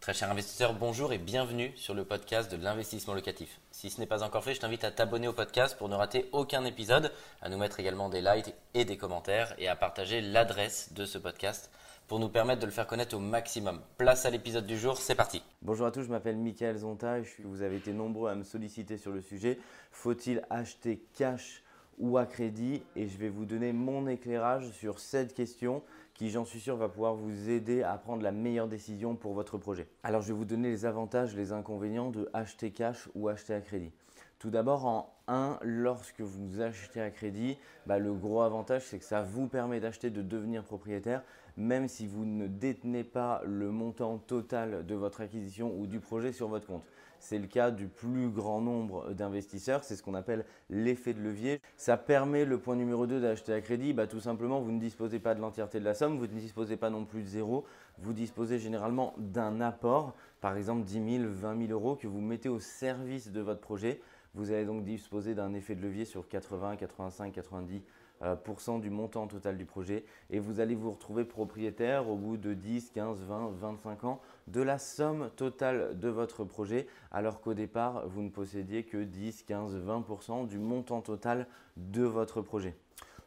Très cher investisseur, bonjour et bienvenue sur le podcast de l'investissement locatif. Si ce n'est pas encore fait, je t'invite à t'abonner au podcast pour ne rater aucun épisode, à nous mettre également des likes et des commentaires et à partager l'adresse de ce podcast pour nous permettre de le faire connaître au maximum. Place à l'épisode du jour, c'est parti. Bonjour à tous, je m'appelle Michael Zonta et vous avez été nombreux à me solliciter sur le sujet. Faut-il acheter cash ou à crédit? Et je vais vous donner mon éclairage sur cette question qui, j'en suis sûr, va pouvoir vous aider à prendre la meilleure décision pour votre projet. Alors, je vais vous donner les avantages, les inconvénients de acheter cash ou acheter à crédit. Tout d'abord, en 1, lorsque vous achetez à crédit, bah, le gros avantage, c'est que ça vous permet d'acheter, de devenir propriétaire, même si vous ne détenez pas le montant total de votre acquisition ou du projet sur votre compte. C'est le cas du plus grand nombre d'investisseurs. C'est ce qu'on appelle l'effet de levier. Ça permet, le point numéro 2 d'acheter à crédit, bah, tout simplement, vous ne disposez pas de l'entièreté de la somme, vous ne disposez pas non plus de zéro. Vous disposez généralement d'un apport, par exemple 10 000, 20 000 euros que vous mettez au service de votre projet. Vous allez donc disposer d'un effet de levier sur 80, 85, 90% du montant total du projet et vous allez vous retrouver propriétaire au bout de 10, 15, 20, 25 ans de la somme totale de votre projet alors qu'au départ vous ne possédiez que 10, 15, 20% du montant total de votre projet.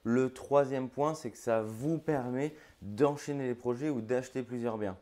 Le troisième point, c'est que ça vous permet d'enchaîner les projets ou d'acheter plusieurs biens.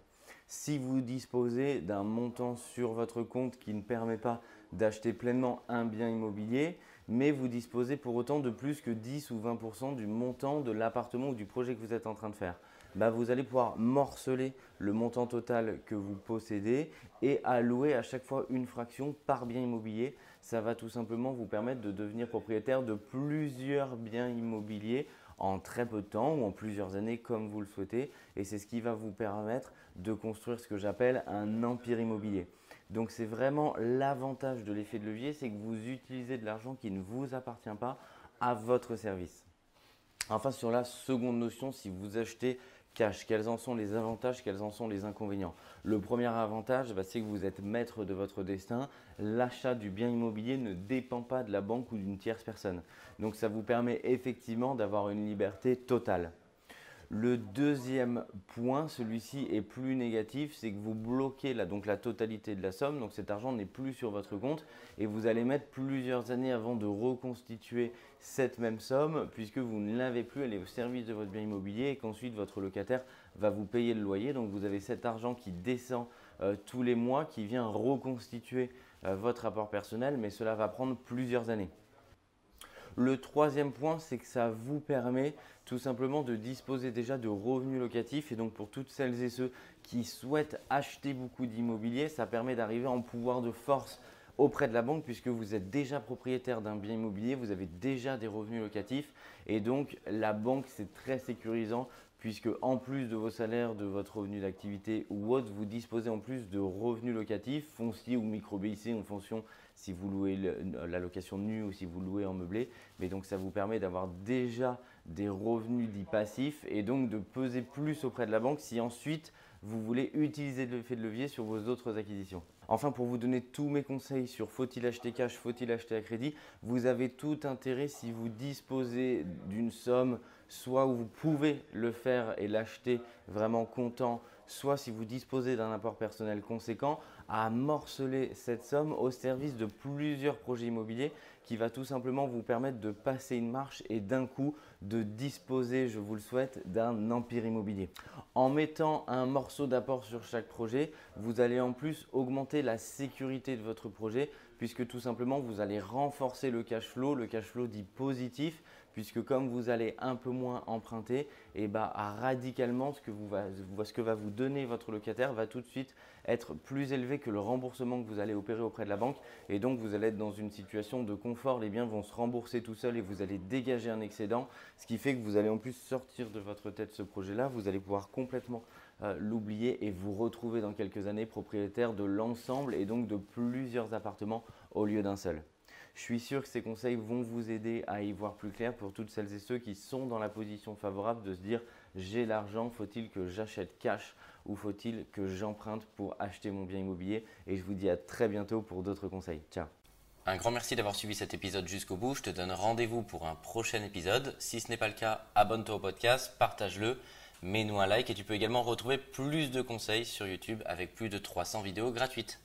Si vous disposez d'un montant sur votre compte qui ne permet pas d'acheter pleinement un bien immobilier, mais vous disposez pour autant de plus que 10 ou 20% du montant de l'appartement ou du projet que vous êtes en train de faire. Bah, vous allez pouvoir morceler le montant total que vous possédez et allouer à chaque fois une fraction par bien immobilier. Ça va tout simplement vous permettre de devenir propriétaire de plusieurs biens immobiliers en très peu de temps ou en plusieurs années comme vous le souhaitez. Et c'est ce qui va vous permettre de construire ce que j'appelle un empire immobilier. Donc c'est vraiment l'avantage de l'effet de levier, c'est que vous utilisez de l'argent qui ne vous appartient pas à votre service. Enfin sur la seconde notion, si vous achetez cash, quels en sont les avantages, quels en sont les inconvénients? Le premier avantage, bah, c'est que vous êtes maître de votre destin. L'achat du bien immobilier ne dépend pas de la banque ou d'une tierce personne. Donc ça vous permet effectivement d'avoir une liberté totale. Le deuxième point, celui-ci est plus négatif, c'est que vous bloquez la, totalité de la somme, donc cet argent n'est plus sur votre compte et vous allez mettre plusieurs années avant de reconstituer cette même somme puisque vous ne l'avez plus, elle est au service de votre bien immobilier et qu'ensuite votre locataire va vous payer le loyer. Donc vous avez cet argent qui descend euh, tous les mois, qui vient reconstituer euh, votre rapport personnel, mais cela va prendre plusieurs années. Le troisième point, c'est que ça vous permet tout simplement de disposer déjà de revenus locatifs. Et donc pour toutes celles et ceux qui souhaitent acheter beaucoup d'immobilier, ça permet d'arriver en pouvoir de force auprès de la banque puisque vous êtes déjà propriétaire d'un bien immobilier, vous avez déjà des revenus locatifs et donc la banque c'est très sécurisant puisque en plus de vos salaires, de votre revenu d'activité ou autre, vous disposez en plus de revenus locatifs, fonciers ou micro-BIC en fonction si vous louez la location nue ou si vous louez en meublé. Mais donc ça vous permet d'avoir déjà des revenus dits passifs et donc de peser plus auprès de la banque si ensuite vous voulez utiliser l'effet de levier sur vos autres acquisitions. Enfin, pour vous donner tous mes conseils sur faut-il acheter cash, faut-il acheter à crédit, vous avez tout intérêt si vous disposez d'une somme, soit où vous pouvez le faire et l'acheter vraiment comptant, soit si vous disposez d'un apport personnel conséquent, à morceler cette somme au service de plusieurs projets immobiliers qui va tout simplement vous permettre de passer une marche et d'un coup de disposer, je vous le souhaite, d'un empire immobilier. En mettant un morceau d'apport sur chaque projet, vous allez en plus augmenter la sécurité de votre projet puisque tout simplement vous allez renforcer le cash flow, le cash flow dit positif puisque comme vous allez un peu moins emprunter, et eh bah, radicalement ce que, ce que va vous donner votre locataire va tout de suite être plus élevé que le remboursement que vous allez opérer auprès de la banque. Et donc vous allez être dans une situation de confort, les biens vont se rembourser tout seuls et vous allez dégager un excédent, ce qui fait que vous allez en plus sortir de votre tête ce projet-là, vous allez pouvoir complètement euh, l'oublier et vous retrouver dans quelques années propriétaire de l'ensemble et donc de plusieurs appartements au lieu d'un seul. Je suis sûr que ces conseils vont vous aider à y voir plus clair pour toutes celles et ceux qui sont dans la position favorable de se dire j'ai l'argent, faut-il que j'achète cash ou faut-il que j'emprunte pour acheter mon bien immobilier? Et je vous dis à très bientôt pour d'autres conseils. Ciao un grand merci d'avoir suivi cet épisode jusqu'au bout. Je te donne rendez-vous pour un prochain épisode. Si ce n'est pas le cas, abonne-toi au podcast, partage-le mets-nous un like et tu peux également retrouver plus de conseils sur YouTube avec plus de 300 vidéos gratuites.